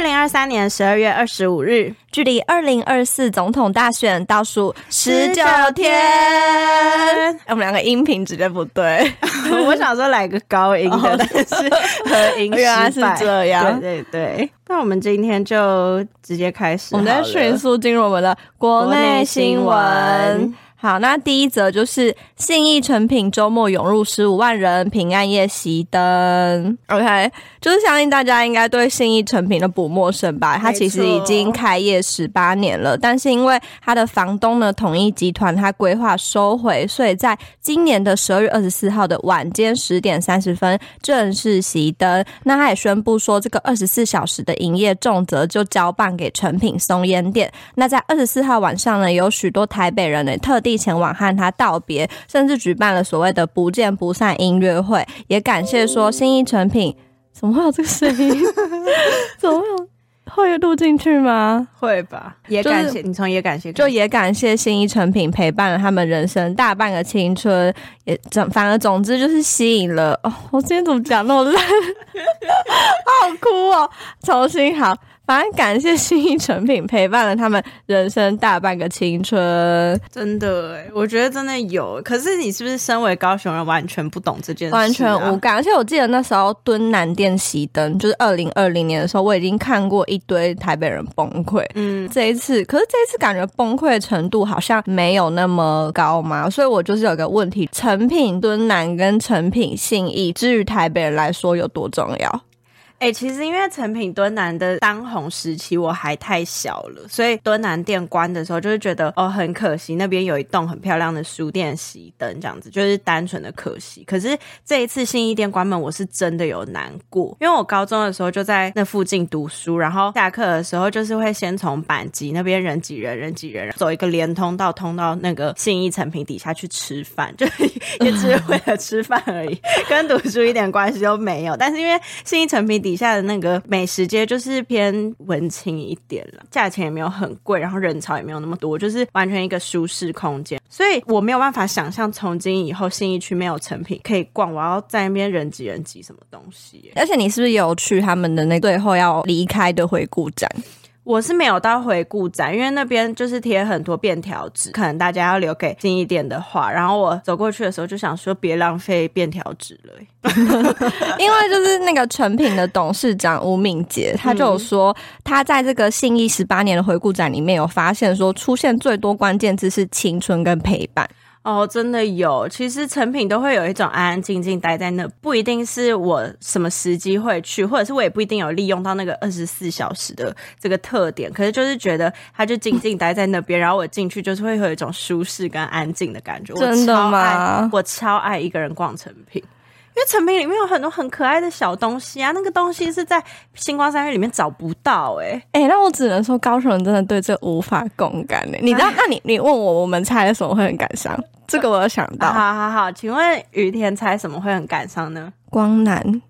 二零二三年十二月二十五日，距离二零二四总统大选倒数十九天。我们两个音频直接不对，我想说来个高音的，哦、但是和音原来是这样。对对对，那我们今天就直接开始，我们在迅速进入我们的国内新闻。好，那第一则就是信义成品周末涌入十五万人，平安夜熄灯。OK，就是相信大家应该对信义成品的不陌生吧？它其实已经开业十八年了，但是因为它的房东呢，统一集团，它规划收回，所以在今年的十二月二十四号的晚间十点三十分正式熄灯。那他也宣布说，这个二十四小时的营业重责就交办给成品松烟店。那在二十四号晚上呢，有许多台北人呢特地。前往和他道别，甚至举办了所谓的“不见不散”音乐会，也感谢说新一成品。怎么会有这个声音？怎么会有？会录进去吗？会吧。也感谢、就是、你从也感谢，就也感谢新一成品陪伴了他们人生大半个青春，也总反而总之就是吸引了。哦，我今天怎么讲那么烂？好哭哦！重新好。反正感谢信义成品陪伴了他们人生大半个青春，真的哎，我觉得真的有。可是你是不是身为高雄人，完全不懂这件事啊？完全无感。而且我记得那时候敦南店熄灯，就是二零二零年的时候，我已经看过一堆台北人崩溃。嗯，这一次，可是这一次感觉崩溃程度好像没有那么高嘛，所以我就是有个问题：成品敦南跟成品信义，至于台北人来说有多重要？哎、其实因为成品敦南的当红时期我还太小了，所以敦南店关的时候，就是觉得哦很可惜，那边有一栋很漂亮的书店熄灯，这样子就是单纯的可惜。可是这一次信义店关门，我是真的有难过，因为我高中的时候就在那附近读书，然后下课的时候就是会先从板级那边人挤人，人挤人，走一个连通道通到那个信义成品底下去吃饭，就 也只是为了吃饭而已，跟读书一点关系都没有。但是因为信义成品底底下的那个美食街就是偏文青一点了，价钱也没有很贵，然后人潮也没有那么多，就是完全一个舒适空间。所以我没有办法想象从今以后信义区没有成品可以逛，我要在那边人挤人挤什么东西。而且你是不是有去他们的那最后要离开的回顾展？我是没有到回顾展，因为那边就是贴很多便条纸，可能大家要留给近一点的话。然后我走过去的时候就想说，别浪费便条纸了，因为就是那个诚品的董事长吴敏杰，他就有说，他在这个信义十八年的回顾展里面有发现说，出现最多关键字是青春跟陪伴。哦，真的有。其实成品都会有一种安安静静待在那，不一定是我什么时机会去，或者是我也不一定有利用到那个二十四小时的这个特点。可是就是觉得他就静静待在那边，然后我进去就是会有一种舒适跟安静的感觉。真的吗？我超爱一个人逛成品。因为成品里面有很多很可爱的小东西啊，那个东西是在星光三月里面找不到哎、欸、哎、欸，那我只能说高雄人真的对这无法共感哎、欸。你知道？那你你问我，我们猜的时候会很感伤？这个我有想到。好好好，请问雨田猜什么会很感伤呢？光南。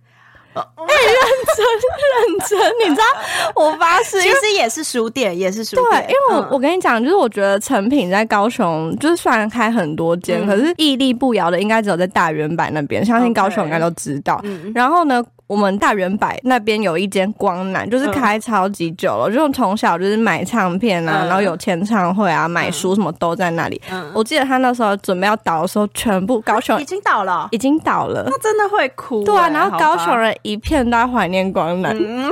哎、欸，认真认真，你知道？我发誓，其实也是书店，也是书店。对，因为我、嗯、我跟你讲，就是我觉得成品在高雄，就是虽然开很多间、嗯，可是屹立不摇的，应该只有在大圆板那边。相信高雄应该都知道。嗯、然后呢？我们大圆柏那边有一间光南，就是开超级久了，嗯、就从小就是买唱片啊，嗯、然后有签唱会啊，买书什么都在那里。嗯，我记得他那时候准备要倒的时候，全部高雄、啊、已经倒了，已经倒了，那真的会哭、欸。对啊，然后高雄人一片都在怀念光南。嗯，我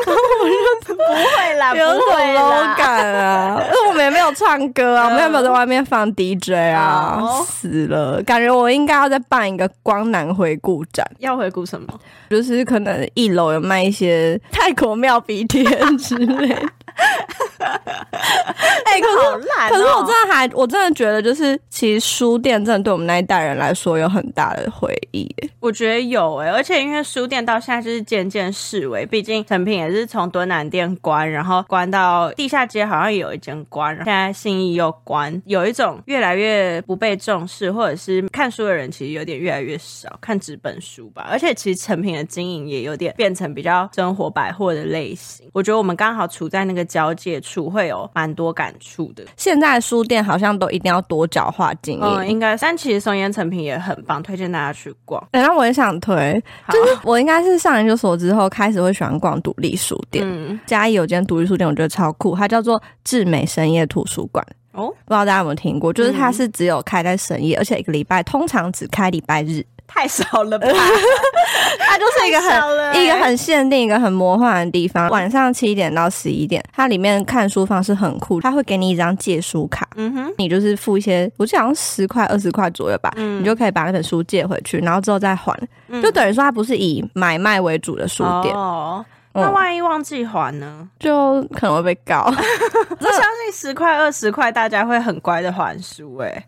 就不会啦，不会啦，有感啊，因为我们也没有唱歌啊，我们也没有在外面放 DJ 啊，嗯、死了，感觉我应该要再办一个光南回顾展。要回顾什么？就是可能。一楼有卖一些泰国妙鼻贴之类。哎、欸，可是好烂、喔，可是我真的还，我真的觉得，就是其实书店真的对我们那一代人来说有很大的回忆。我觉得有哎、欸，而且因为书店到现在就是渐渐式微，毕竟成品也是从敦南店关，然后关到地下街，好像也有一间关，现在信义又关，有一种越来越不被重视，或者是看书的人其实有点越来越少，看纸本书吧。而且其实成品的经营也有点变成比较生活百货的类型。我觉得我们刚好处在那个交界处，会有蛮多感触的。现在书店好像都一定要多角化经营，嗯，应该。但其实松烟成品也很棒，推荐大家去逛。然后我也想推，就是我应该是上研究所之后开始会喜欢逛独立书店。嗯，嘉义有间独立书店，我觉得超酷，它叫做智美深夜图书馆。哦，不知道大家有没有听过？就是它是只有开在深夜，而且一个礼拜通常只开礼拜日。太少了吧？它就是一个很、欸、一个很限定、一个很魔幻的地方。晚上七点到十一点，它里面看书方式很酷，它会给你一张借书卡，嗯哼，你就是付一些，我记得好像十块、二十块左右吧，嗯，你就可以把那本书借回去，然后之后再还，嗯、就等于说它不是以买卖为主的书店。哦，那万一忘记还呢？嗯、就可能会被告。我相信十块、二十块，大家会很乖的还书、欸，哎。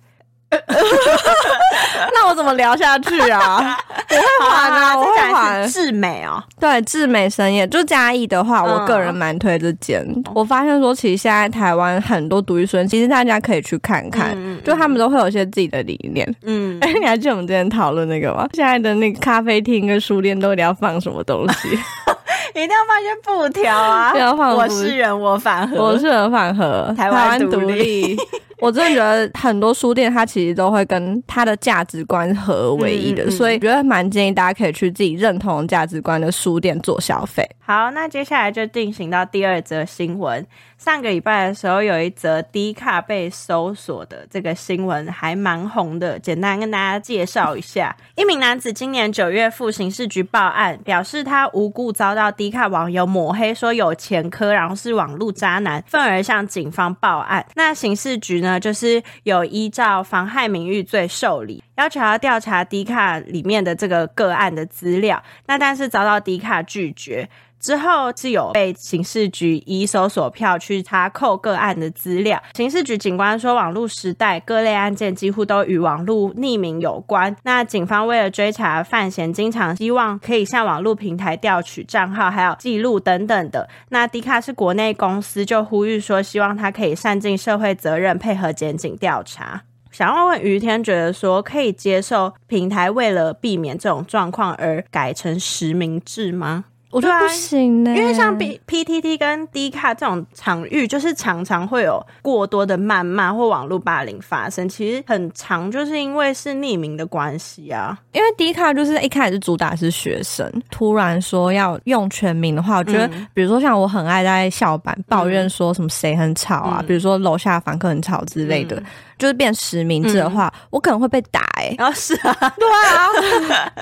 那我怎么聊下去啊？我会还啊，我会还。智美哦，对，智美深夜就嘉义的话，我个人蛮推这间。嗯、我发现说，其实现在台湾很多独立书店，其实大家可以去看看，嗯、就他们都会有一些自己的理念。嗯，哎、欸，你还记得我们之前讨论那个吗？现在的那个咖啡厅跟书店都一定要放什么东西？一定要放一些布条啊！要放我是人，我反核，我是人反核，台湾独立。我真的觉得很多书店，它其实都会跟它的价值观合而为一的，嗯嗯嗯，所以觉得蛮建议大家可以去自己认同价值观的书店做消费。好，那接下来就进行到第二则新闻。上个礼拜的时候，有一则 D 卡被搜索的这个新闻，还蛮红的。简单跟大家介绍一下：一名男子今年九月赴刑事局报案，表示他无故遭到 D 卡网友抹黑，说有前科，然后是网络渣男，愤而向警方报案。那刑事局呢，就是有依照妨害名誉罪受理，要求要调查 D 卡里面的这个个案的资料。那但是遭到 D 卡拒绝。之后是有被刑事局以搜索票去查扣个案的资料。刑事局警官说，网络时代各类案件几乎都与网络匿名有关。那警方为了追查范闲，经常希望可以向网络平台调取账号、还有记录等等的。那迪卡是国内公司，就呼吁说，希望他可以善尽社会责任，配合检警调查。想要问于天，觉得说可以接受平台为了避免这种状况而改成实名制吗？我觉得不行呢、欸，因为像 B P T T 跟 D 卡这种场域，就是常常会有过多的谩骂或网络霸凌发生。其实很长，就是因为是匿名的关系啊。因为 D 卡就是一开始主打是学生，突然说要用全名的话，我觉得，比如说像我很爱在校版抱怨说什么谁很吵啊，嗯、比如说楼下房客很吵之类的。嗯就是变实名制的话，嗯、我可能会被打哎、欸。然后是啊，对啊，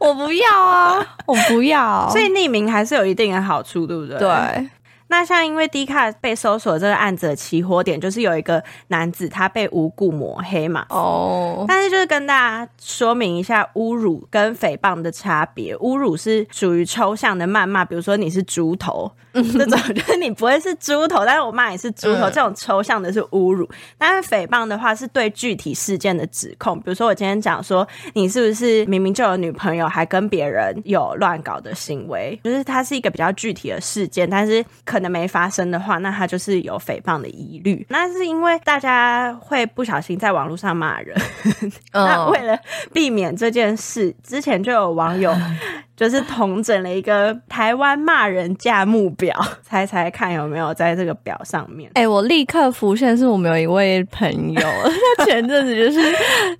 我不要啊，我不要。所以匿名还是有一定的好处，对不对？对。那像因为 D 卡被搜索这个案子的起火点，就是有一个男子他被无故抹黑嘛。哦。Oh. 但是就是跟大家说明一下，侮辱跟诽谤的差别。侮辱是属于抽象的谩骂，比如说你是猪头。这种 就是你不会是猪头，但是我骂你是猪头，这种抽象的是侮辱。但是诽谤的话是对具体事件的指控，比如说我今天讲说你是不是明明就有女朋友，还跟别人有乱搞的行为，就是它是一个比较具体的事件，但是可能没发生的话，那它就是有诽谤的疑虑。那是因为大家会不小心在网络上骂人，那为了避免这件事，之前就有网友。就是统整了一个台湾骂人价目表，猜猜看有没有在这个表上面？哎、欸，我立刻浮现是我们有一位朋友，他前阵子就是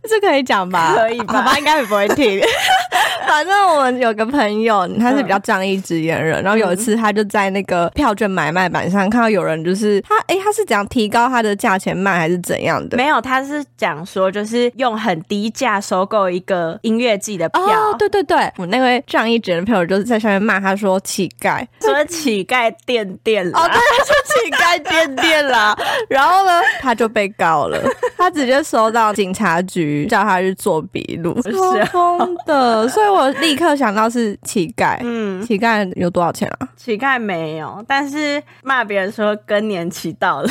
这可以讲吧？可以吧？爸爸，应该也不会听。反正我们有个朋友，他是比较仗义直言人，嗯、然后有一次他就在那个票券买卖板上看到有人就是他，哎、欸，他是怎样提高他的价钱卖还是怎样的？没有，他是讲说就是用很低价收购一个音乐季的票。哦，对对对，我那位仗义直言的朋友就是在下面骂他说乞丐，说乞丐垫垫了。哦，对，他说乞丐垫垫了。然后呢，他就被告了，他直接收到警察局叫他去做笔录，是疯的，所以。我立刻想到是乞丐。嗯，乞丐有多少钱啊？乞丐没有，但是骂别人说更年期到了，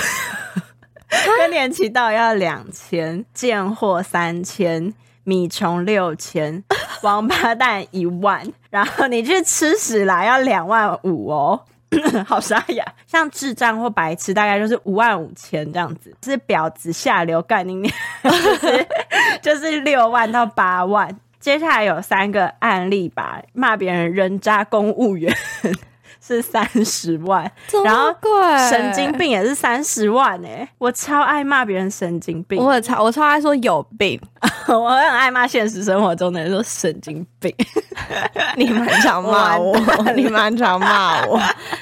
更年期到要两千，贱货三千，米虫六千，王八蛋一万，然后你去吃屎啦，要两万五哦。好沙哑，像智障或白痴，大概就是五万五千这样子。是婊子下流干你娘，就是就是六万到八万。接下来有三个案例吧，骂别人人渣公务员 是三十万，然后神经病也是三十万哎、欸，我超爱骂别人神经病，我超我超爱说有病，我很爱骂现实生活中的人说神经病。你蛮常骂我，你蛮常骂我。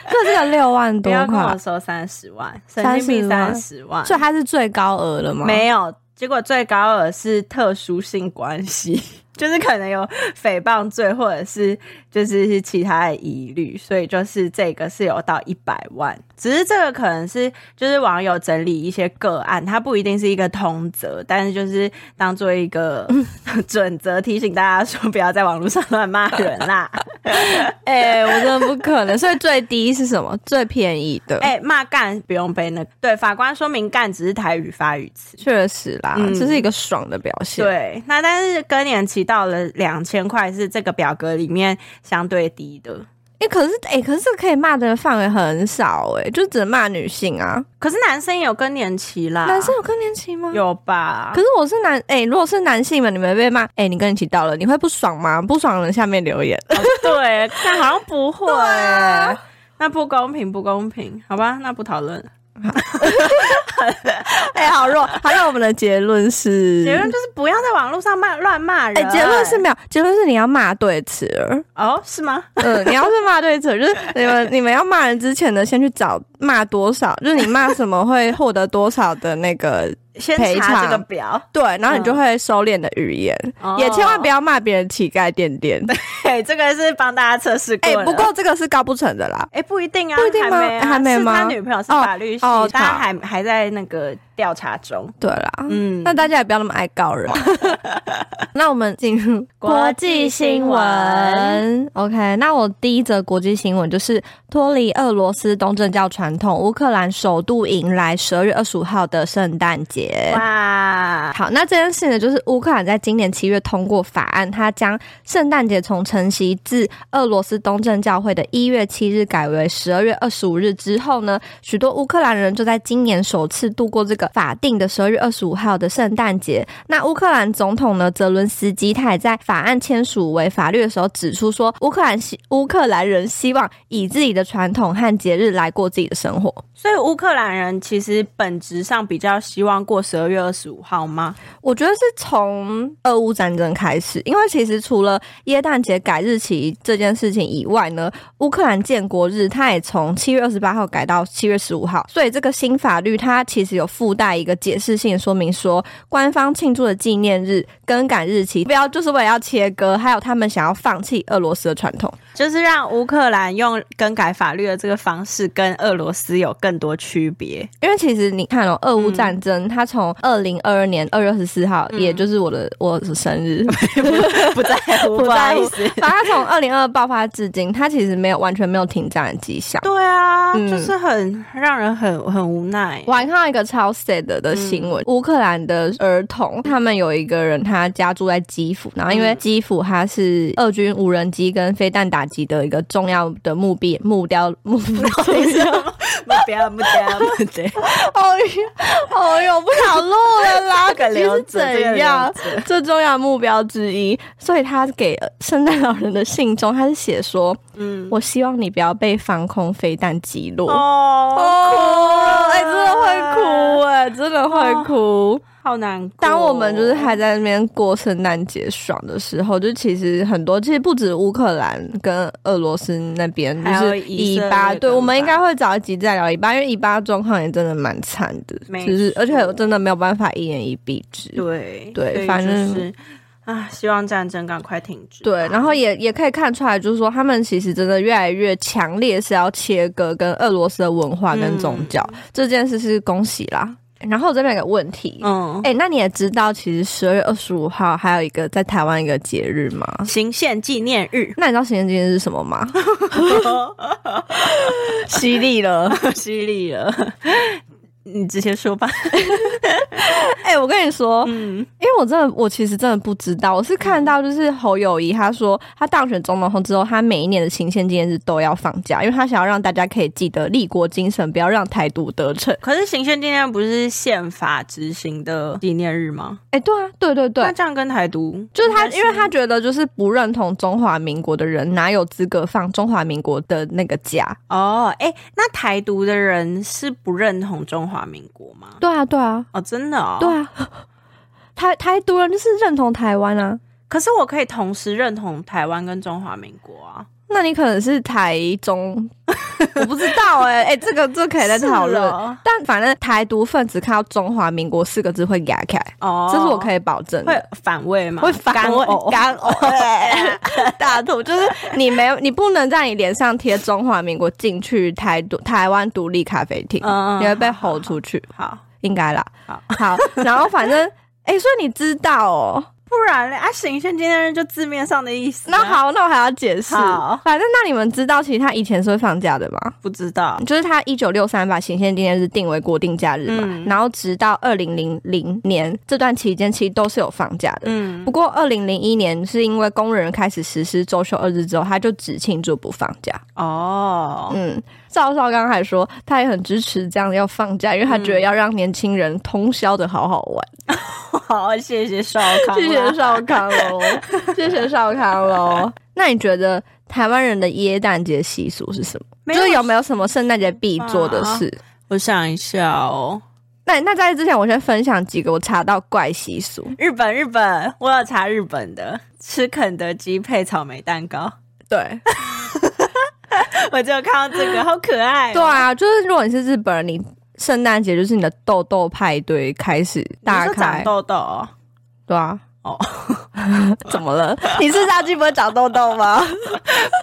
这这个六万多块，不要跟我说三十万，神经病三十万，所以它是最高额了吗？没有，结果最高额是特殊性关系。就是可能有诽谤罪，或者是就是是其他的疑虑，所以就是这个是有到一百万。只是这个可能是就是网友整理一些个案，它不一定是一个通则，但是就是当做一个 准则，提醒大家说不要在网络上乱骂人啦。哎、欸，我真的不可能。所以最低是什么？最便宜的？哎、欸，骂干不用背那个。对，法官说明干只是台语发语词，确实啦，这、嗯、是一个爽的表现。对，那但是更年期到了两千块是这个表格里面相对低的。哎、欸，可是哎、欸，可是这可以骂的范围很少哎、欸，就只能骂女性啊。可是男生也有更年期啦，男生有更年期吗？有吧。可是我是男哎、欸，如果是男性们，你们被骂哎，你更年期到了，你会不爽吗？不爽的人下面留言。哦、对，但好像不会、啊，那不公平，不公平，好吧，那不讨论。哎、欸，好弱！好，那我们的结论是，结论就是不要在网络上骂乱骂人。哎、欸，结论是没有，结论是你要骂对词儿。哦，是吗？嗯，你要是骂对词，就是 你们你们要骂人之前呢，先去找骂多少，就是你骂什么会获得多少的那个。先查这个表，对，然后你就会收敛的语言，嗯、也千万不要骂别人乞丐垫垫。对，这个是帮大家测试过。哎、欸，不过这个是告不成的啦。哎、欸，不一定啊，不一定吗？还没、啊，还没吗？他女朋友是法律系，哦哦、他还还在那个调查中。对啦，嗯，那大家也不要那么爱告人。那我们进入国际新闻。OK，那我第一则国际新闻就是脱离俄罗斯东正教传统，乌克兰首度迎来十二月二十五号的圣诞节。哇，好，那这件事呢，就是乌克兰在今年七月通过法案，它将圣诞节从承袭自俄罗斯东正教会的一月七日改为十二月二十五日之后呢，许多乌克兰人就在今年首次度过这个法定的十二月二十五号的圣诞节。那乌克兰总统呢，泽伦斯基他也在法案签署为法律的时候指出说，乌克兰希乌克兰人希望以自己的传统和节日来过自己的生活。所以乌克兰人其实本质上比较希望过十二月二十五号吗？我觉得是从俄乌战争开始，因为其实除了耶诞节改日期这件事情以外呢，乌克兰建国日它也从七月二十八号改到七月十五号，所以这个新法律它其实有附附带一个解释性说明说，官方庆祝的纪念日更改日期，不要就是为了要切割，还有他们想要放弃俄罗斯的传统，就是让乌克兰用更改法律的这个方式跟俄罗斯有更。多区别，因为其实你看哦，俄乌战争，它从二零二二年二月二十四号，也就是我的我的生日，不在乎，不在意思。反正它从二零二二爆发至今，它其实没有完全没有停战的迹象。对啊，就是很让人很很无奈。我还看到一个超 sad 的新闻，乌克兰的儿童，他们有一个人，他家住在基辅，然后因为基辅它是俄军无人机跟飞弹打击的一个重要的目标目标目标。目标目标目标，哦呦哦呦，不想录了啦！可是怎样？最重要目标之一，所以他给圣诞老人的信中，他是写说：“嗯，我希望你不要被防空飞弹击落。”哦，哎、欸，真的会哭哎、欸，真的会哭。好难过。当我们就是还在那边过圣诞节爽的时候，就其实很多，其实不止乌克兰跟俄罗斯那边，就是以巴。对，我们应该会找一集再聊以巴，因为以巴状况也真的蛮惨的，就是而且真的没有办法一言以蔽之。对对，反正是啊，希望战争赶快停止。对，然后也也可以看出来，就是说他们其实真的越来越强烈，是要切割跟俄罗斯的文化跟宗教、嗯、这件事，是恭喜啦。然后我这边有个问题，嗯，哎、欸，那你也知道，其实十二月二十五号还有一个在台湾一个节日吗？行宪纪念日。那你知道行宪纪念日是什么吗？犀利了，犀利了。你直接说吧。哎、欸，我跟你说，嗯，因为我真的，我其实真的不知道。我是看到就是侯友谊他说，他当选总统后之后，他每一年的行宪纪念日都要放假，因为他想要让大家可以记得立国精神，不要让台独得逞。可是行宪纪念日不是宪法执行的纪念日吗？哎、欸，对啊，对对对。那这样跟台独就是他，因为他觉得就是不认同中华民国的人，哪有资格放中华民国的那个假？哦，哎、欸，那台独的人是不认同中华民国吗？对啊，对啊，哦，真的哦，对啊，台台独人就是认同台湾啊，可是我可以同时认同台湾跟中华民国啊。那你可能是台中，我不知道哎、欸、哎、欸，这个这个可以再讨论。哦、但反正台独分子看到中华民国四个字会牙开，哦，这是我可以保证的。会反胃吗？会反胃，干呕。大吐就是你没有，你不能在你脸上贴中华民国进去台独台湾独立咖啡厅，嗯，你会被吼出去。好，好应该啦。好，好，然后反正哎、欸，所以你知道哦。不然嘞，啊，行宪纪念日就字面上的意思。那好，那我还要解释。好，反正那你们知道，其实他以前是会放假的吗？不知道，就是他一九六三把行宪纪念日定为国定假日嘛，嗯、然后直到二零零零年这段期间，其实都是有放假的。嗯，不过二零零一年是因为工人开始实施周休二日之后，他就只庆祝不放假。哦，嗯。赵少刚还说，他也很支持这样要放假，因为他觉得要让年轻人通宵的好好玩。嗯、好，谢谢少康，谢谢少康喽，谢谢少康喽。那你觉得台湾人的耶诞节习俗是什么？就是有没有什么圣诞节必做的事？啊、我想一下哦。那那在之前，我先分享几个我查到怪习俗。日本，日本，我有查日本的，吃肯德基配草莓蛋糕。对。我就看到这个，好可爱喔。对啊，就是如果你是日本人，你圣诞节就是你的痘痘派对开始大开。长痘痘喔？对啊。哦，怎么了？你是炸鸡不会长痘痘吗？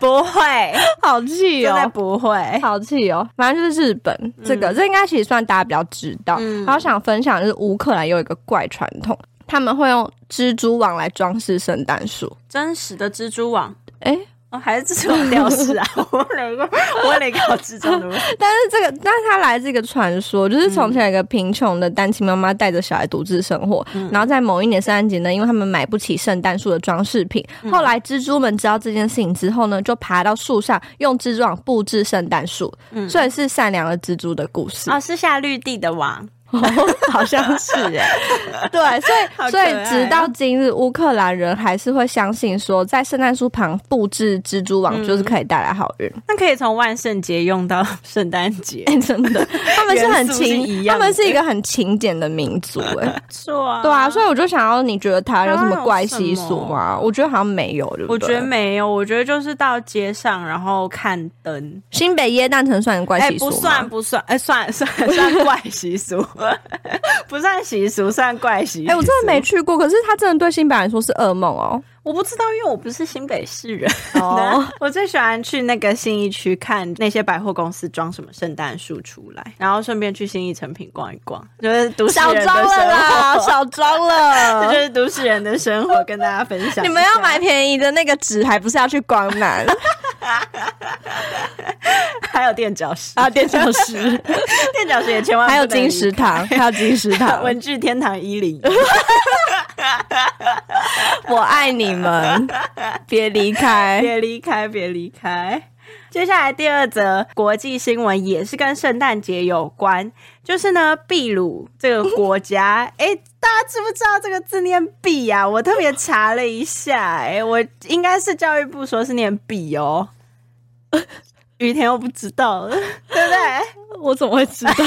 不会，好气哦！真的不会，好气哦！反正就是日本这个，嗯、这应该其实算大家比较知道。嗯、然后想分享就是乌克兰有一个怪传统，他们会用蜘蛛网来装饰圣诞树。真实的蜘蛛网？哎、欸。哦，还是这种吊饰啊！我哪个？我哪个智障的？但是这个，但是它来自一个传说，就是从前有一个贫穷的单亲妈妈带着小孩独自生活，嗯、然后在某一年圣诞节呢，因为他们买不起圣诞树的装饰品，嗯、后来蜘蛛们知道这件事情之后呢，就爬到树上用蜘蛛网布置圣诞树，嗯，所以是善良的蜘蛛的故事哦，是下绿地的网。哦，好像是 哎，对，所以所以直到今日，乌克兰人还是会相信说，在圣诞树旁布置蜘蛛网就是可以带来好运。那可以从万圣节用到圣诞节，真的，他们是很勤，他们是一个很勤俭的民族，哎，是啊，对啊，所以我就想要，你觉得他有什么怪习俗吗？我觉得好像没有，对不对？我觉得没有，我觉得就是到街上然后看灯。新北耶诞城算怪习俗吗？不算，不算，哎，算算算怪习俗。不算习俗，算怪习俗。哎、欸，我真的没去过，可是他真的对新北来说是噩梦哦。我不知道，因为我不是新北市人。哦，我最喜欢去那个信义区看那些百货公司装什么圣诞树出来，然后顺便去信义成品逛一逛，就是都市人的生活。少装了啦，少装了，这就是都市人的生活，跟大家分享。你们要买便宜的那个纸，还不是要去光南？还有垫脚石啊，垫脚石，垫脚石也千万还有金石堂，还有金石堂，文具天堂一零。我爱你们，别离开，别离开，别离开。接下来第二则国际新闻也是跟圣诞节有关，就是呢，秘鲁这个国家，哎、欸，大家知不知道这个字念“币”呀？我特别查了一下、欸，哎，我应该是教育部说是念“币”哦。雨田我不知道，对不对？我怎么会知道？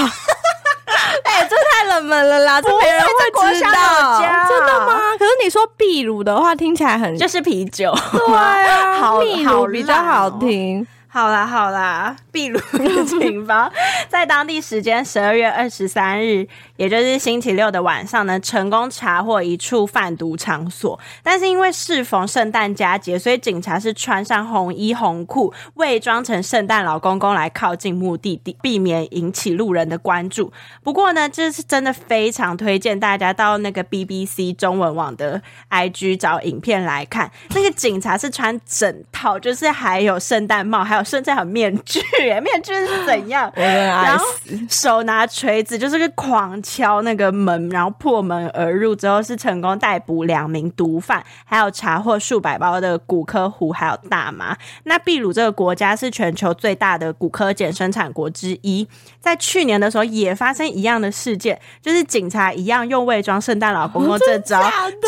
哎、欸，这太冷门了啦，这没人会知道。真的吗？可是你说秘鲁的话，听起来很就是啤酒。对啊，好秘鲁比较好听。好啦好啦，秘鲁的警方在当地时间十二月二十三日，也就是星期六的晚上呢，成功查获一处贩毒场所。但是因为适逢圣诞佳节，所以警察是穿上红衣红裤，伪装成圣诞老公公来靠近目的地，避免引起路人的关注。不过呢，这是真的非常推荐大家到那个 BBC 中文网的 IG 找影片来看。那个警察是穿整套，就是还有圣诞帽，还有。甚至还有面具，面具是怎样？然后手拿锤子，就是个狂敲那个门，然后破门而入之后，是成功逮捕两名毒贩，还有查获数百包的古柯胡，还有大麻。那秘鲁这个国家是全球最大的古柯碱生产国之一，在去年的时候也发生一样的事件，就是警察一样用伪装圣诞老公公这招，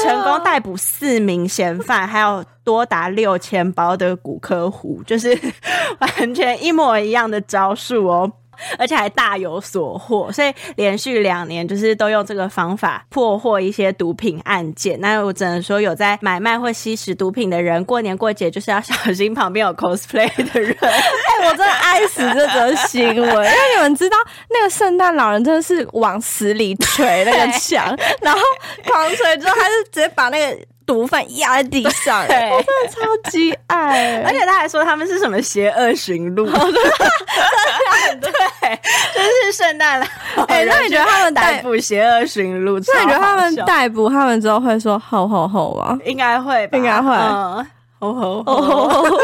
成功逮捕四名嫌犯，还有。多达六千包的古柯胡，就是 完全一模一样的招数哦，而且还大有所获，所以连续两年就是都用这个方法破获一些毒品案件。那我只能说，有在买卖或吸食毒品的人，过年过节就是要小心旁边有 cosplay 的人。哎、欸，我真的爱死这则新闻，因为你们知道那个圣诞老人真的是往死里捶那个墙，然后狂捶之后，他就直接把那个。毒贩压在地上，对，我真的超级爱，而且他还说他们是什么邪恶驯鹿，对，就是圣诞了。哎，那你觉得他们逮捕邪恶驯鹿？那你觉得他们逮捕他们之后会说吼吼吼吗？应该会，应该会。哦吼！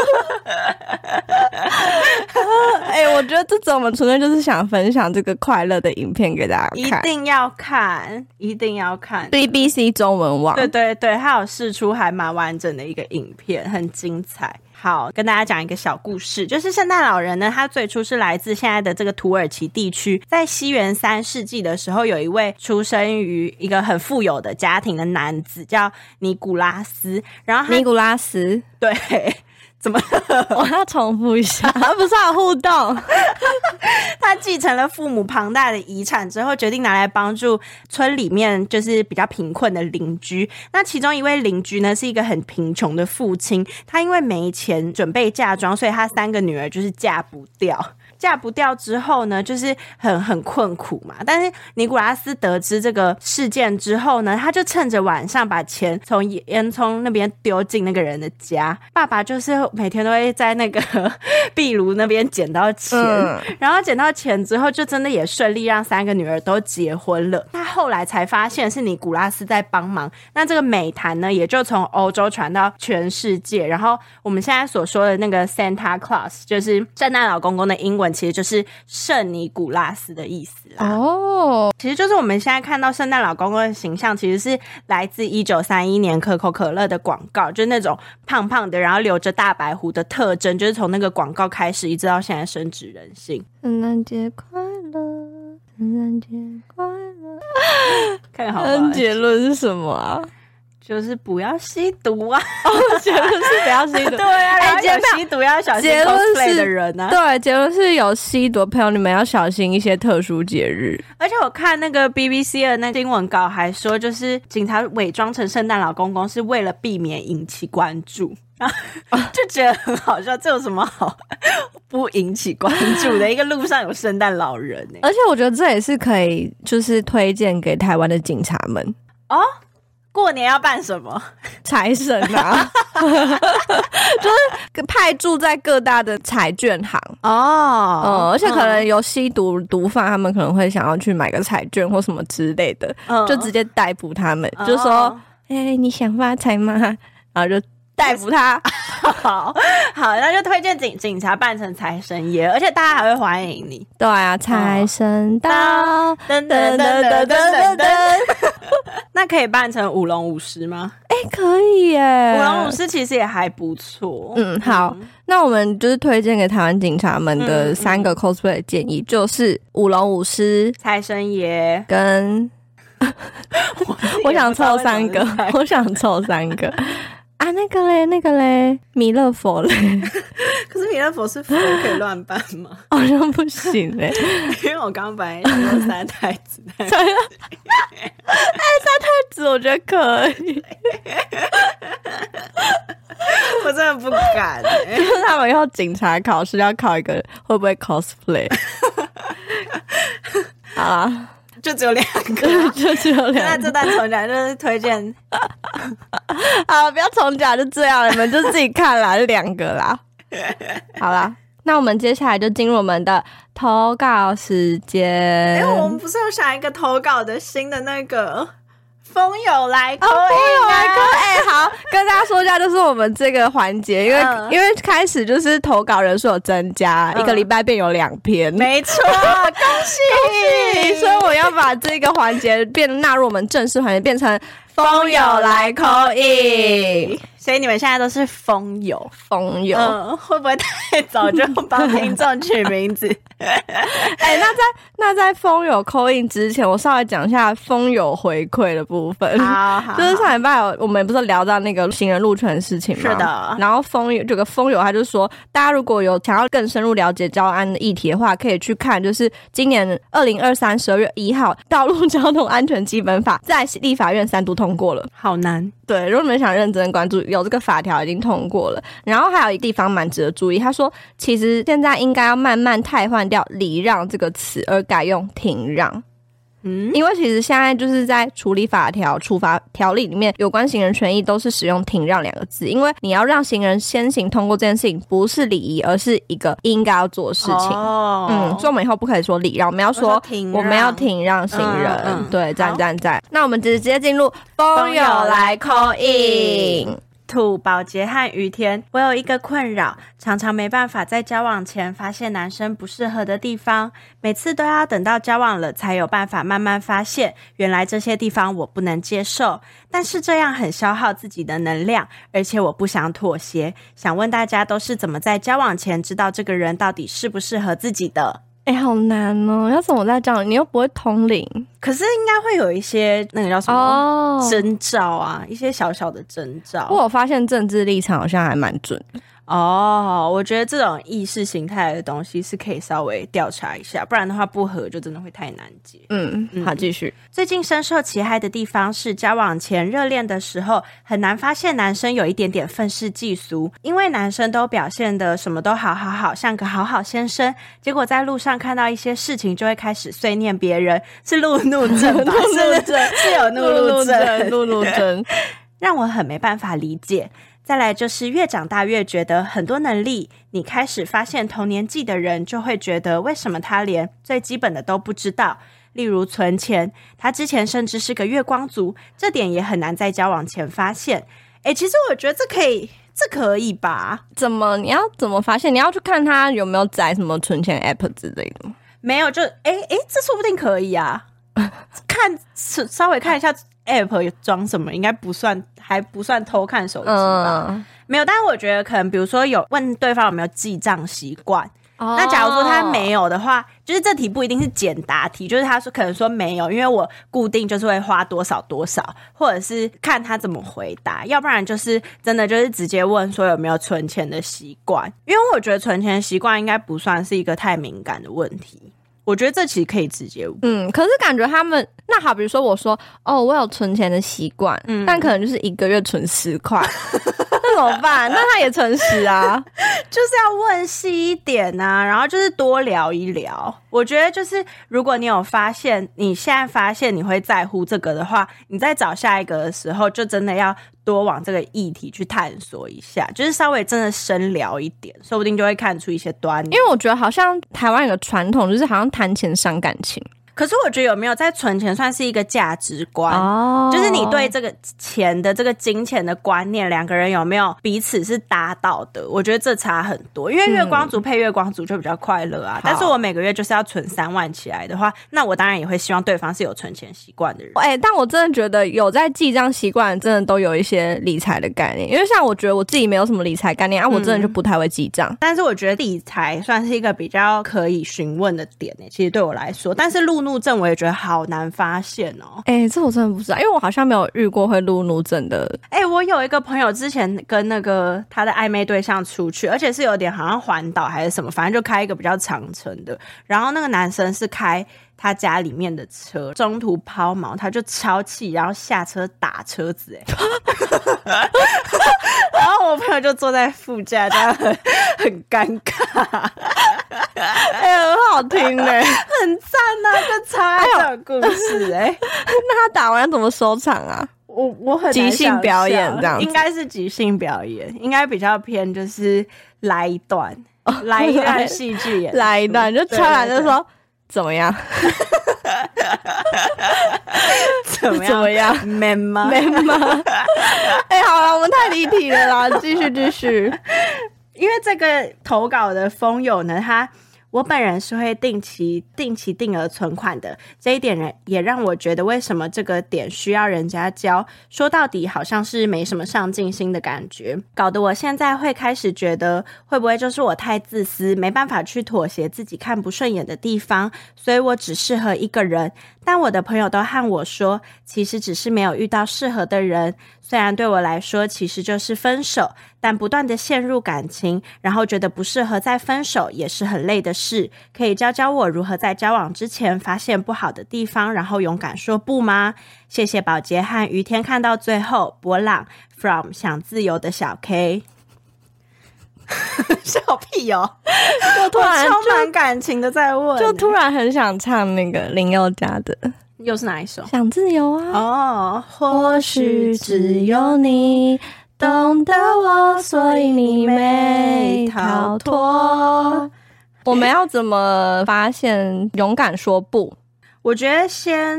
哎，我觉得这种我们纯粹就是想分享这个快乐的影片给大家看，一定要看，一定要看 BBC 中文网。对对对，它有试出还蛮完整的一个影片，很精彩。好，跟大家讲一个小故事，就是圣诞老人呢，他最初是来自现在的这个土耳其地区，在西元三世纪的时候，有一位出生于一个很富有的家庭的男子叫尼古拉斯，然后尼古拉斯，对。怎么？我 要重复一下，不是有互动。他继承了父母庞大的遗产之后，决定拿来帮助村里面就是比较贫困的邻居。那其中一位邻居呢，是一个很贫穷的父亲，他因为没钱准备嫁妆，所以他三个女儿就是嫁不掉。嫁不掉之后呢，就是很很困苦嘛。但是尼古拉斯得知这个事件之后呢，他就趁着晚上把钱从烟囱那边丢进那个人的家。爸爸就是每天都会在那个 壁炉那边捡到钱，嗯、然后捡到钱之后，就真的也顺利让三个女儿都结婚了。他后来才发现是尼古拉斯在帮忙，那这个美谈呢，也就从欧洲传到全世界。然后我们现在所说的那个 Santa Claus，就是圣诞老公公的英文。其实就是圣尼古拉斯的意思啦。哦，其实就是我们现在看到圣诞老公公的形象，其实是来自一九三一年可口可乐的广告，就是那种胖胖的，然后留着大白胡的特征，就是从那个广告开始，一直到现在深植人心。圣诞节快乐，圣诞节快乐。看好，结论是什么啊？就是不要吸毒啊！结论是不要吸毒。对啊，然后有吸毒要小心 cosplay 的人啊。对，结论是有吸毒的朋友，你们要小心一些特殊节日。而且我看那个 BBC 的那新闻稿还说，就是警察伪装成圣诞老公公是为了避免引起关注，就觉得很好笑。这有什么好不引起关注的？一个路上有圣诞老人呢。而且我觉得这也是可以，就是推荐给台湾的警察们哦。过年要办什么？财神啊，就是派驻在各大的彩券行哦，嗯，而且可能有吸毒毒贩，他们可能会想要去买个彩券或什么之类的，嗯、就直接逮捕他们，嗯、就说：“哎、欸，你想发财吗？”然后就。逮捕他，好好，那就推荐警警察扮成财神爷，而且大家还会欢迎你。对啊，财神到，噔噔噔噔噔噔噔。那可以扮成舞龙舞狮吗？哎、欸，可以耶，舞龙舞狮其实也还不错。嗯，好，嗯、那我们就是推荐给台湾警察们的三个 cosplay 的建议，就是舞龙舞狮、财神爷跟，我想凑三个，我想凑三个。啊，那个嘞，那个嘞，弥勒佛嘞。可是弥勒佛是佛可以乱扮吗？好像不行嘞，因为我刚本来说三太子。哎，三太子我觉得可以。我真的不敢，因为他们以后警察考试要考一个会不会 cosplay？好啦，就只有两个，就只有两个。那这段重讲就是推荐。好，不要重讲，就这样，你们就自己看啦，就两个啦。好啦，那我们接下来就进入我们的投稿时间。哎，我们不是有想一个投稿的新的那个？风友来扣印，风友来扣印。哎，好，跟大家说一下，就是我们这个环节，因为、嗯、因为开始就是投稿人数有增加，嗯、一个礼拜变有两篇，没错，恭喜，恭喜！所以我要把这个环节变纳入我们正式环节，变成风友来扣印。所以你们现在都是风友，风友，嗯，会不会太早就帮听众取名字？哎、欸，那在那在风友 call in 之前，我稍微讲一下风友回馈的部分。好，好，就是上礼拜有我们不是聊到那个行人路权的事情吗？是的。然后风友这个风友他就说，大家如果有想要更深入了解交安的议题的话，可以去看，就是今年二零二三十二月一号，道路交通安全基本法在立法院三读通过了。好难。对，如果你们想认真关注，有这个法条已经通过了。然后还有一个地方蛮值得注意，他说，其实现在应该要慢慢汰换掉“礼让”这个词，而改用“停让”。嗯，因为其实现在就是在处理法条、处罚条例里面，有关行人权益都是使用“停让”两个字，因为你要让行人先行通过这件事情，不是礼仪，而是一个应该要做的事情。哦，嗯，所以我们以后不可以说礼让，我们要说，说我们要停让行人。嗯嗯、对，赞赞赞。那我们直接进入风友来 call in。兔宝洁和雨天，我有一个困扰，常常没办法在交往前发现男生不适合的地方，每次都要等到交往了才有办法慢慢发现，原来这些地方我不能接受。但是这样很消耗自己的能量，而且我不想妥协。想问大家都是怎么在交往前知道这个人到底适不适合自己的？哎、欸，好难哦！要怎么在这样，你又不会通灵，可是应该会有一些那个叫什么征兆啊，一些小小的征兆。不过我发现政治立场好像还蛮准的。哦，我觉得这种意识形态的东西是可以稍微调查一下，不然的话不合就真的会太难解。嗯，好，继续。最近深受其害的地方是，交往前热恋的时候很难发现男生有一点点愤世嫉俗，因为男生都表现的什么都好好好，像个好好先生，结果在路上看到一些事情就会开始碎念别人，是路怒症吧？是是是有路怒症，路怒症，让我很没办法理解。再来就是越长大越觉得很多能力，你开始发现同年纪的人就会觉得为什么他连最基本的都不知道，例如存钱，他之前甚至是个月光族，这点也很难在交往前发现。诶，其实我觉得这可以，这可以吧？怎么你要怎么发现？你要去看他有没有载什么存钱 app 之类的吗？没有，就诶诶，这说不定可以啊。看稍微看一下。App 有装什么？应该不算，还不算偷看手机吧？嗯、没有，但是我觉得可能，比如说有问对方有没有记账习惯。哦、那假如说他没有的话，就是这题不一定是简答题，就是他说可能说没有，因为我固定就是会花多少多少，或者是看他怎么回答，要不然就是真的就是直接问说有没有存钱的习惯，因为我觉得存钱的习惯应该不算是一个太敏感的问题。我觉得这其实可以直接。嗯，可是感觉他们那好，比如说我说哦，我有存钱的习惯，嗯，但可能就是一个月存十块，那 怎么办？那他也诚实啊，就是要问细一点啊，然后就是多聊一聊。我觉得就是如果你有发现，你现在发现你会在乎这个的话，你在找下一个的时候，就真的要。多往这个议题去探索一下，就是稍微真的深聊一点，说不定就会看出一些端倪。因为我觉得好像台湾有个传统，就是好像谈钱伤感情。可是我觉得有没有在存钱算是一个价值观，oh. 就是你对这个钱的这个金钱的观念，两个人有没有彼此是达到的？我觉得这差很多。因为月光族配月光族就比较快乐啊。嗯、但是我每个月就是要存三万起来的话，那我当然也会希望对方是有存钱习惯的人。哎、欸，但我真的觉得有在记账习惯，真的都有一些理财的概念。因为像我觉得我自己没有什么理财概念啊，我真的就不太会记账、嗯。但是我觉得理财算是一个比较可以询问的点呢。其实对我来说，但是路怒。路怒症我也觉得好难发现哦，哎、欸，这我真的不知道，因为我好像没有遇过会路怒症的。哎、欸，我有一个朋友之前跟那个他的暧昧对象出去，而且是有点好像环岛还是什么，反正就开一个比较长程的。然后那个男生是开他家里面的车，中途抛锚，他就超气，然后下车打车子，哎。然后我朋友就坐在副驾，这样很很尴尬，哎、欸，很好听呢、欸，很赞啊，就超爱这故事哎、欸。那他打完要怎么收场啊？我我很即兴表演这样，应该是即兴表演，应该比较偏就是来一段，哦、来一段戏剧演，来一段就突然就说 怎么样？怎么样？怎么样？man 吗？man 吗？哎、欸，好了，我们太离题了啦，继续继续。因为这个投稿的风友呢，他。我本人是会定期、定期定额存款的，这一点人也让我觉得，为什么这个点需要人家教？说到底，好像是没什么上进心的感觉，搞得我现在会开始觉得，会不会就是我太自私，没办法去妥协自己看不顺眼的地方，所以我只适合一个人。但我的朋友都和我说，其实只是没有遇到适合的人。虽然对我来说，其实就是分手，但不断的陷入感情，然后觉得不适合再分手，也是很累的事。可以教教我如何在交往之前发现不好的地方，然后勇敢说不吗？谢谢宝洁和于天看到最后，博朗 from 想自由的小 K，笑屁哦，就突然充满感情的在问，就突然很想唱那个林宥嘉的。又是哪一首？想自由啊！哦，或许只有你懂得我，所以你没逃脱。我们要怎么发现勇敢说不？我觉得先。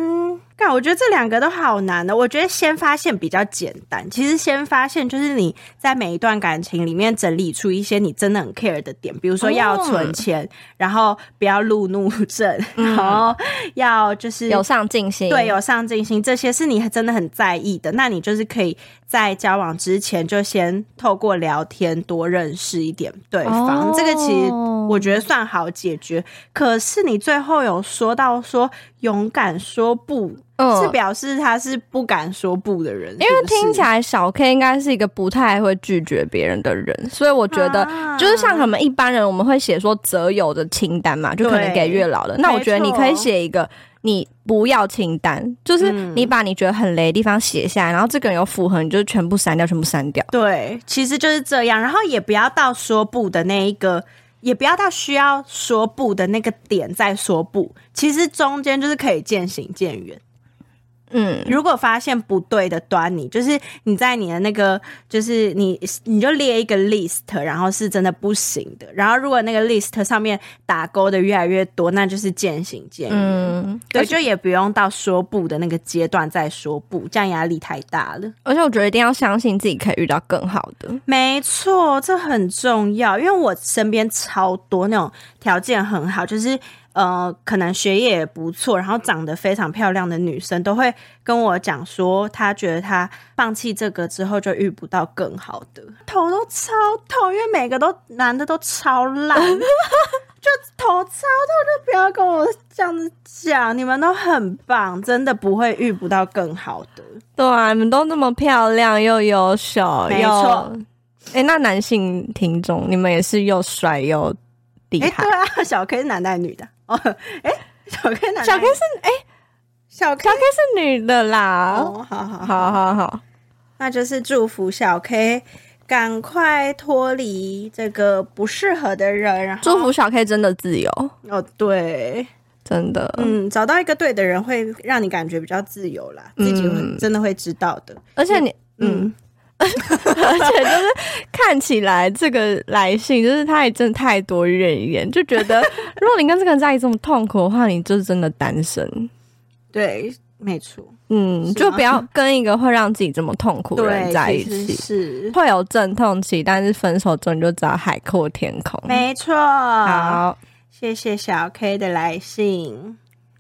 我觉得这两个都好难的。我觉得先发现比较简单。其实先发现就是你在每一段感情里面整理出一些你真的很 care 的点，比如说要存钱，然后不要路怒症，然后要就是有上进心，对，有上进心，这些是你真的很在意的。那你就是可以在交往之前就先透过聊天多认识一点对方。这个其实我觉得算好解决。可是你最后有说到说勇敢说不。是表示他是不敢说不的人，因为听起来小 K 应该是一个不太会拒绝别人的人，所以我觉得就是像我们一般人，我们会写说择友的清单嘛，就可能给月老的。那我觉得你可以写一个你不要清单，就是你把你觉得很雷的地方写下来，然后这个人有符合，你就全部删掉，全部删掉。对，其实就是这样，然后也不要到说不的那一个。也不要到需要说不的那个点再说不，其实中间就是可以渐行渐远。嗯，如果发现不对的端倪，就是你在你的那个，就是你你就列一个 list，然后是真的不行的。然后如果那个 list 上面打勾的越来越多，那就是渐行渐远。嗯，对，就也不用到说不的那个阶段再说不，这样压力太大了。而且我觉得一定要相信自己可以遇到更好的。没错，这很重要，因为我身边超多那种条件很好，就是。呃，可能学业也不错，然后长得非常漂亮的女生都会跟我讲说，她觉得她放弃这个之后就遇不到更好的，头都超痛，因为每个都男的都超烂，就头超痛，就不要跟我这样子讲，你们都很棒，真的不会遇不到更好的。对啊，你们都那么漂亮又优秀，没错。哎、欸，那男性听众，你们也是又帅又厉害。欸、对啊，小 K 是男的还是女的？哦，哎，小 K 男，小 K 是哎，小 K 是女的啦。哦，好好好好好，那就是祝福小 K 赶快脱离这个不适合的人，然后祝福小 K 真的自由。哦，对，真的，嗯，找到一个对的人会让你感觉比较自由啦，自己会真的会知道的。而且你，嗯。嗯而且就是看起来这个来信，就是他也真的太多怨言，就觉得如果你跟这个人在一起这么痛苦的话，你就是真的单身。对，没错，嗯，就不要跟一个会让自己这么痛苦的人在一起，是会有阵痛期，但是分手之后你就知道海阔天空。没错，好，谢谢小 K 的来信。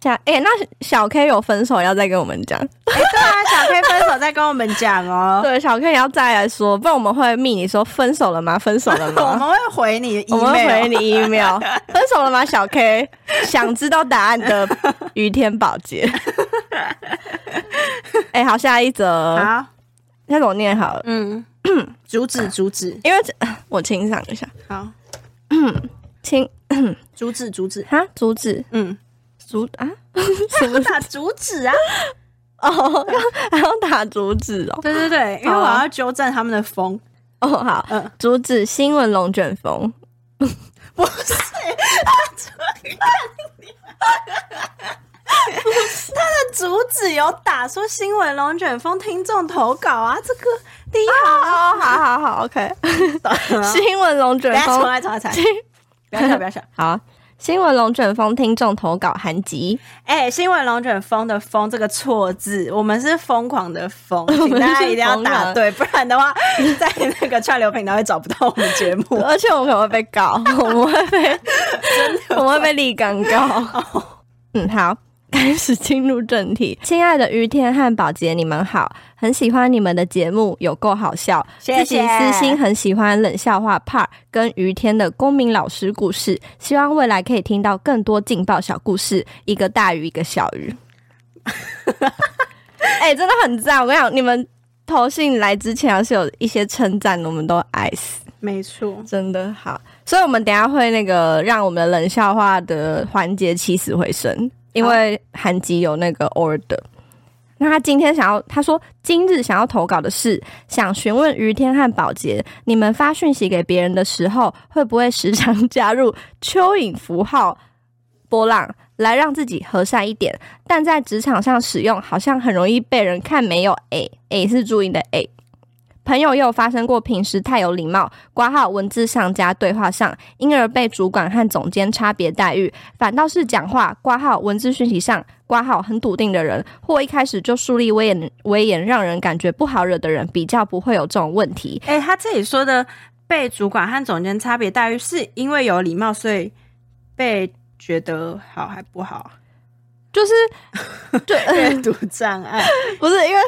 哎、欸，那小 K 有分手要再跟我们讲。哎、欸，对啊，小 K 分手再跟我们讲哦。对，小 K 也要再来说，不然我们会密你说分手了吗？分手了吗？我们会回你 email，我们会回你 email。分手了吗？小 K 想知道答案的于天宝洁。哎、欸，好，下一则。好，那怎么念好了？嗯，阻止阻止，因为我清嗓一下。好，清阻止阻止，哈，阻止，嗯。竹啊？什么打竹子啊？哦，还要打竹子哦？对对对，因为我要纠正他们的风。哦，好，嗯，竹子新闻龙卷风。不是，他的阻止有打说新闻龙卷风听众投稿啊，这个第一行，好好好，OK。新闻龙卷风，重来重来重来，不要笑不要笑，好。新闻龙卷风听众投稿韩集，哎、欸，新闻龙卷风的“风”这个错字，我们是疯狂的“疯”，请大家一定要打对，不然的话，在那个串流平台会找不到我们节目，而且我们可能会被告，我们会被，真的我们会被立刚告。Oh. 嗯，好。开始进入正题，亲爱的于天和宝洁，你们好，很喜欢你们的节目，有够好笑。谢谢。自己私心很喜欢冷笑话 part 跟于天的公民老师故事，希望未来可以听到更多劲爆小故事。一个大鱼一个小鱼。哎、欸，真的很赞！我跟你讲，你们投信来之前要是有一些称赞，我们都爱死。没错，真的好。所以，我们等一下会那个让我们的冷笑话的环节起死回生。因为韩吉有那个 order，那他今天想要，他说今日想要投稿的是，想询问于天和宝洁，你们发讯息给别人的时候，会不会时常加入蚯蚓符号波浪，来让自己和善一点？但在职场上使用，好像很容易被人看没有 A，A 是注意的 A。朋友也有发生过，平时太有礼貌，挂号文字上加对话上，因而被主管和总监差别待遇；反倒是讲话挂号文字讯息上挂号很笃定的人，或一开始就树立威严威严，让人感觉不好惹的人，比较不会有这种问题。诶，他这里说的被主管和总监差别待遇，是因为有礼貌，所以被觉得好还不好？就是对 阅读障碍，不是因为。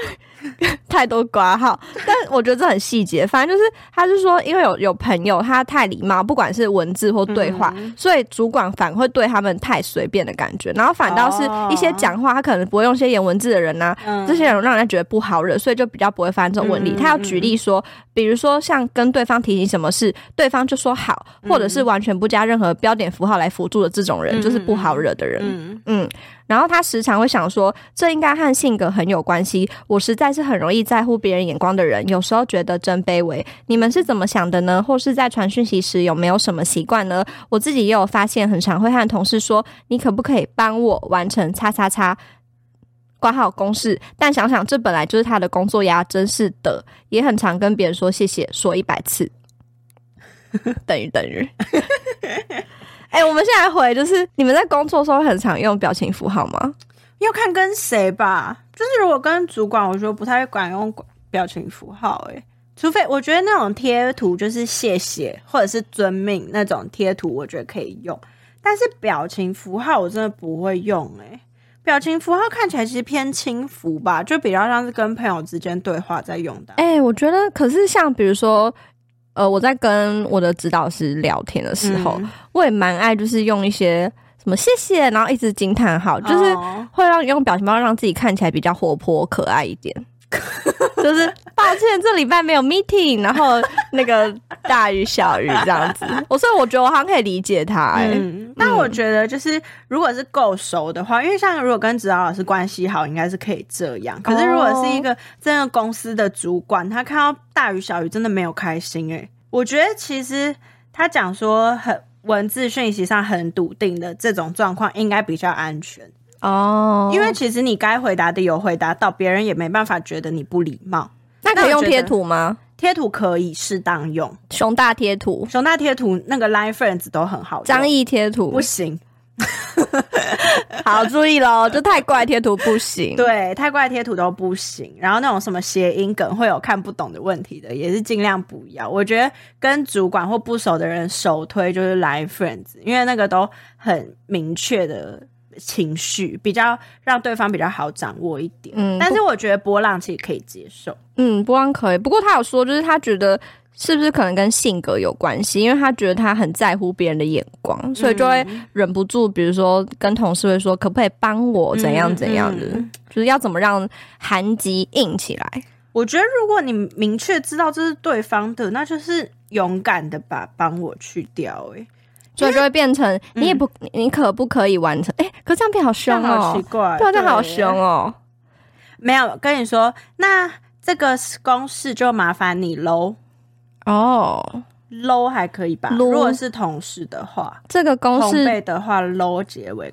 太多挂号，但我觉得这很细节。反正就是，他是说，因为有有朋友他太礼貌，不管是文字或对话，嗯、所以主管反而会对他们太随便的感觉。然后反倒是一些讲话，他可能不会用一些言文字的人呢、啊，嗯、这些人让人家觉得不好惹，所以就比较不会发生这种问题。嗯、他要举例说，比如说像跟对方提醒什么事，对方就说好，或者是完全不加任何标点符号来辅助的这种人，嗯、就是不好惹的人。嗯。嗯然后他时常会想说，这应该和性格很有关系。我实在是很容易在乎别人眼光的人，有时候觉得真卑微。你们是怎么想的呢？或是在传讯息时有没有什么习惯呢？我自己也有发现，很常会和同事说：“你可不可以帮我完成叉叉叉挂号公事？”但想想这本来就是他的工作呀，真是的。也很常跟别人说谢谢，说一百次，等于等于。哎、欸，我们现在回就是你们在工作的时候很常用表情符号吗？要看跟谁吧。就是如果跟主管，我觉得不太管用表情符号。哎，除非我觉得那种贴图就是谢谢或者是遵命那种贴图，我觉得可以用。但是表情符号我真的不会用。哎，表情符号看起来其实偏轻浮吧，就比较像是跟朋友之间对话在用的。哎、欸，我觉得可是像比如说。呃，我在跟我的指导师聊天的时候，嗯、我也蛮爱，就是用一些什么谢谢，然后一直惊叹号，就是会让用表情包让自己看起来比较活泼可爱一点。就是抱歉，这礼拜没有 meeting，然后那个大于小于这样子，我所以我觉得我好像可以理解他、欸。嗯，那我觉得就是如果是够熟的话，因为像如果跟指导老师关系好，应该是可以这样。可是如果是一个真的公司的主管，他看到大于小于，真的没有开心哎、欸。我觉得其实他讲说很文字讯息上很笃定的这种状况，应该比较安全哦。因为其实你该回答的有回答到，别人也没办法觉得你不礼貌。那可以用贴图吗？贴图可以适当用，熊大贴图、熊大贴图那个 Line Friends 都很好用。张毅贴图不行。好，注意喽，就太怪贴图不行。对，太怪贴图都不行。然后那种什么谐音梗会有看不懂的问题的，也是尽量不要。我觉得跟主管或不熟的人首推就是 Line Friends，因为那个都很明确的情绪，比较让对方比较好掌握一点。嗯，但是我觉得波浪其实可以接受。嗯，波浪可以。不过他有说，就是他觉得。是不是可能跟性格有关系？因为他觉得他很在乎别人的眼光，所以就会忍不住，比如说跟同事会说，可不可以帮我怎样怎样的，嗯嗯、就是要怎么让韩吉硬起来？我觉得如果你明确知道这是对方的，那就是勇敢的把帮我去掉、欸，哎，所以就会变成你也不，嗯、你可不可以完成？哎、欸，可这样变好凶哦，好奇怪，对，这样好凶哦。没有跟你说，那这个公式就麻烦你喽。哦，，low 还可以吧？如果是同事的话，这个公式的话，low 结尾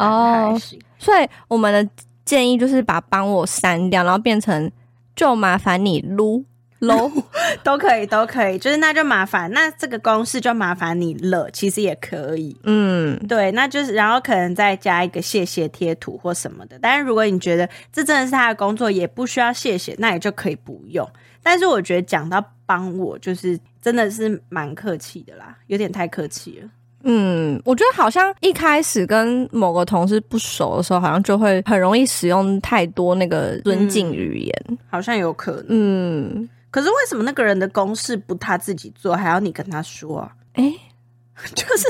所以我们的建议就是把帮我删掉，然后变成就麻烦你撸。low 都可以，都可以，就是那就麻烦，那这个公式就麻烦你了，其实也可以，嗯，对，那就是然后可能再加一个谢谢贴图或什么的。但是如果你觉得这真的是他的工作，也不需要谢谢，那也就可以不用。但是我觉得讲到帮我，就是真的是蛮客气的啦，有点太客气了。嗯，我觉得好像一开始跟某个同事不熟的时候，好像就会很容易使用太多那个尊敬语言，嗯，好像有可能，嗯。可是为什么那个人的公事不他自己做，还要你跟他说啊？哎、欸，就是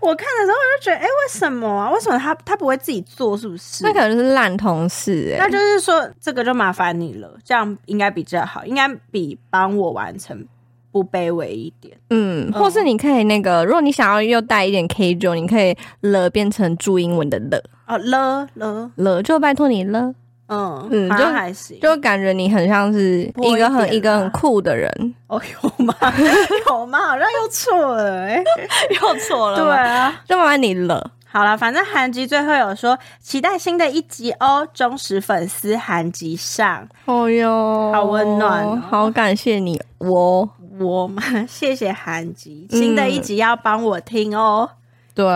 我看的时候我就觉得，哎、欸，为什么啊？为什么他他不会自己做？是不是？那可能是烂同事。那就是说，这个就麻烦你了，这样应该比较好，应该比帮我完成不卑微一点。嗯，或是你可以那个，如果你想要又带一点 K 就，你可以了变成注英文的了哦，了了了，就拜托你了。嗯嗯，就还行，就感觉你很像是一个很一,一个很酷的人。哦，有吗？有吗？好像又错了、欸，哎，又错了。对啊，就麻烦你了。好了，反正韩吉最后有说期待新的一集哦，忠实粉丝韩吉上。哦哟，好温暖、哦，好感谢你，我我嘛，谢谢韩吉，新的一集要帮我听哦。对，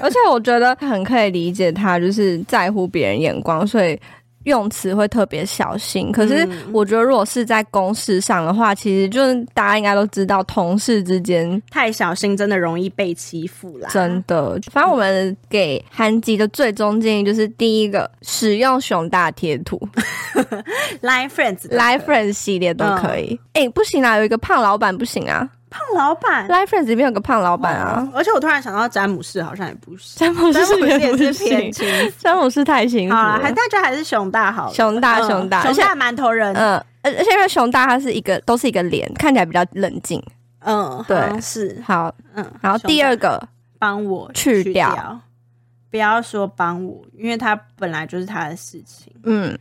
而且我觉得很可以理解他，就是在乎别人眼光，所以。用词会特别小心，可是我觉得如果是在公事上的话，嗯、其实就是大家应该都知道，同事之间太小心真的容易被欺负啦。真的，反正我们给韩吉的最终建议就是：第一个，使用熊大贴图，Line Friends，Line Friends 系列都可以。哎、嗯欸，不行啊，有一个胖老板不行啊。胖老板，Life Friends 里面有个胖老板啊，而且我突然想到詹姆士好像也不是，詹姆士也是偏轻，詹姆士太辛苦了，还大家还是熊大好，熊大熊大，熊大馒头人，嗯，而而且因为熊大他是一个都是一个脸，看起来比较冷静，嗯，对，是。好，嗯，然后第二个帮我去掉，不要说帮我，因为他本来就是他的事情，嗯，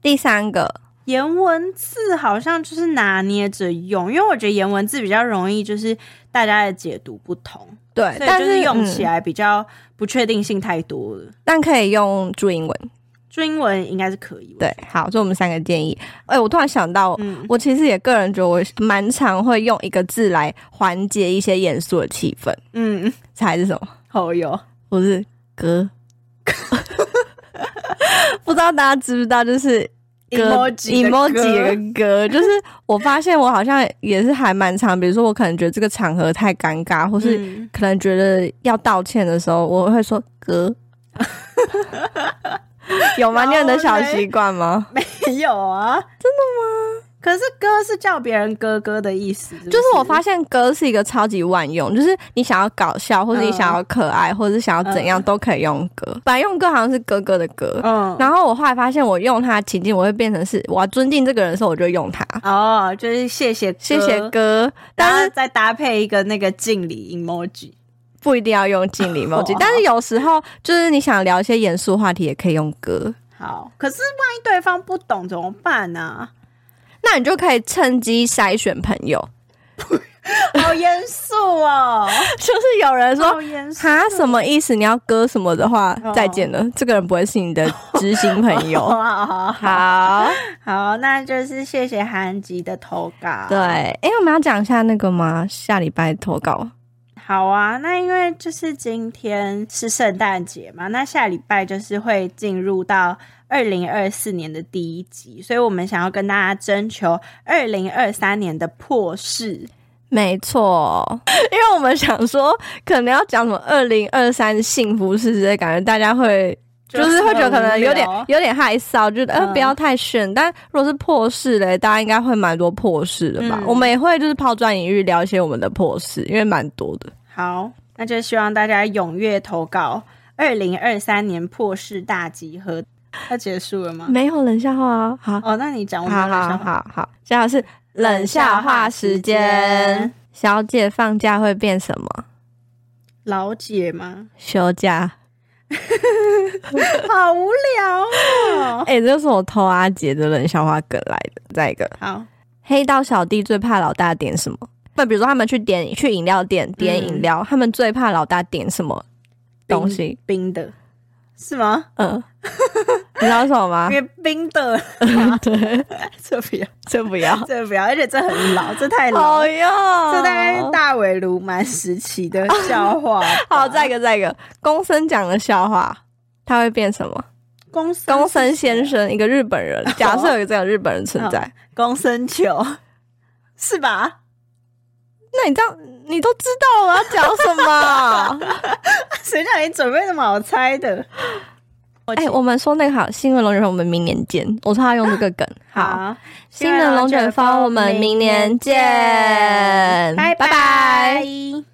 第三个。颜文字好像就是拿捏着用，因为我觉得颜文字比较容易，就是大家的解读不同，对，但是用起来比较不确定性太多了。但可以用注英文，注英文应该是可以。对，好，这我们三个建议。哎、欸，我突然想到，嗯，我其实也个人觉得我蛮常会用一个字来缓解一些严肃的气氛。嗯，猜是什么？好友，不是哥，不知道大家知不知道，就是。Emoji emoji 的歌，就是我发现我好像也是还蛮常，比如说我可能觉得这个场合太尴尬，或是可能觉得要道歉的时候，我会说哥，有吗？你有的小习惯吗？没有啊，真的吗？可是哥是叫别人哥哥的意思是是？就是我发现哥是一个超级万用，就是你想要搞笑，或者你想要可爱，嗯、或者是想要怎样都可以用哥。本来用哥好像是哥哥的哥，嗯，然后我后来发现我用它情境，我会变成是我要尊敬这个人的时候，我就用它。哦，就是谢谢谢谢哥，但是再搭配一个那个敬礼 emoji，不一定要用敬礼 emoji，但是有时候就是你想聊一些严肃话题，也可以用歌。好，可是万一对方不懂怎么办呢、啊？那你就可以趁机筛选朋友，好严肃哦！就是有人说他什么意思？你要割什么的话，哦、再见了，这个人不会是你的知心朋友。好 好好，好，那就是谢谢韩吉的投稿。对，哎、欸，我们要讲一下那个吗？下礼拜投稿。好啊，那因为就是今天是圣诞节嘛，那下礼拜就是会进入到二零二四年的第一集，所以我们想要跟大家征求二零二三年的破事。没错，因为我们想说，可能要讲什么二零二三幸福事之类，感觉大家会就是会觉得可能有点有点害臊，觉得呃不要太炫。但如果是破事嘞，大家应该会蛮多破事的吧？嗯、我们也会就是抛砖引玉，聊一些我们的破事，因为蛮多的。好，那就希望大家踊跃投稿二零二三年破事大集合。要结束了吗？没有冷笑话啊！好哦，那你讲，我好好好好，现在是冷笑话时间。小姐放假会变什么？老姐吗？休假。好无聊哦！哎、欸，这是我偷阿杰的冷笑话梗来的。再一个，好，黑道小弟最怕老大点什么？那比如说他们去点去饮料店点饮料，嗯、他们最怕老大点什么东西？冰，冰的，是吗？嗯，你知道什么吗？因为冰的，对，这不要，这不要，这不要，而且这很老，这太老了，哟这大概是大尾鲈鳗时期的笑话。好，再一个，再一个，公孙讲的笑话，他会变什么？公公孙先生，一个日本人。假设有一个这样日本人存在，公孙球，是吧？那你这样，你都知道我要讲什么？谁叫你准备那么好猜的？哎、欸，我们说那个好，新闻龙卷风，我们明年见。我说他用这个梗，好，新的龙卷风，我们明年见，拜拜。拜拜。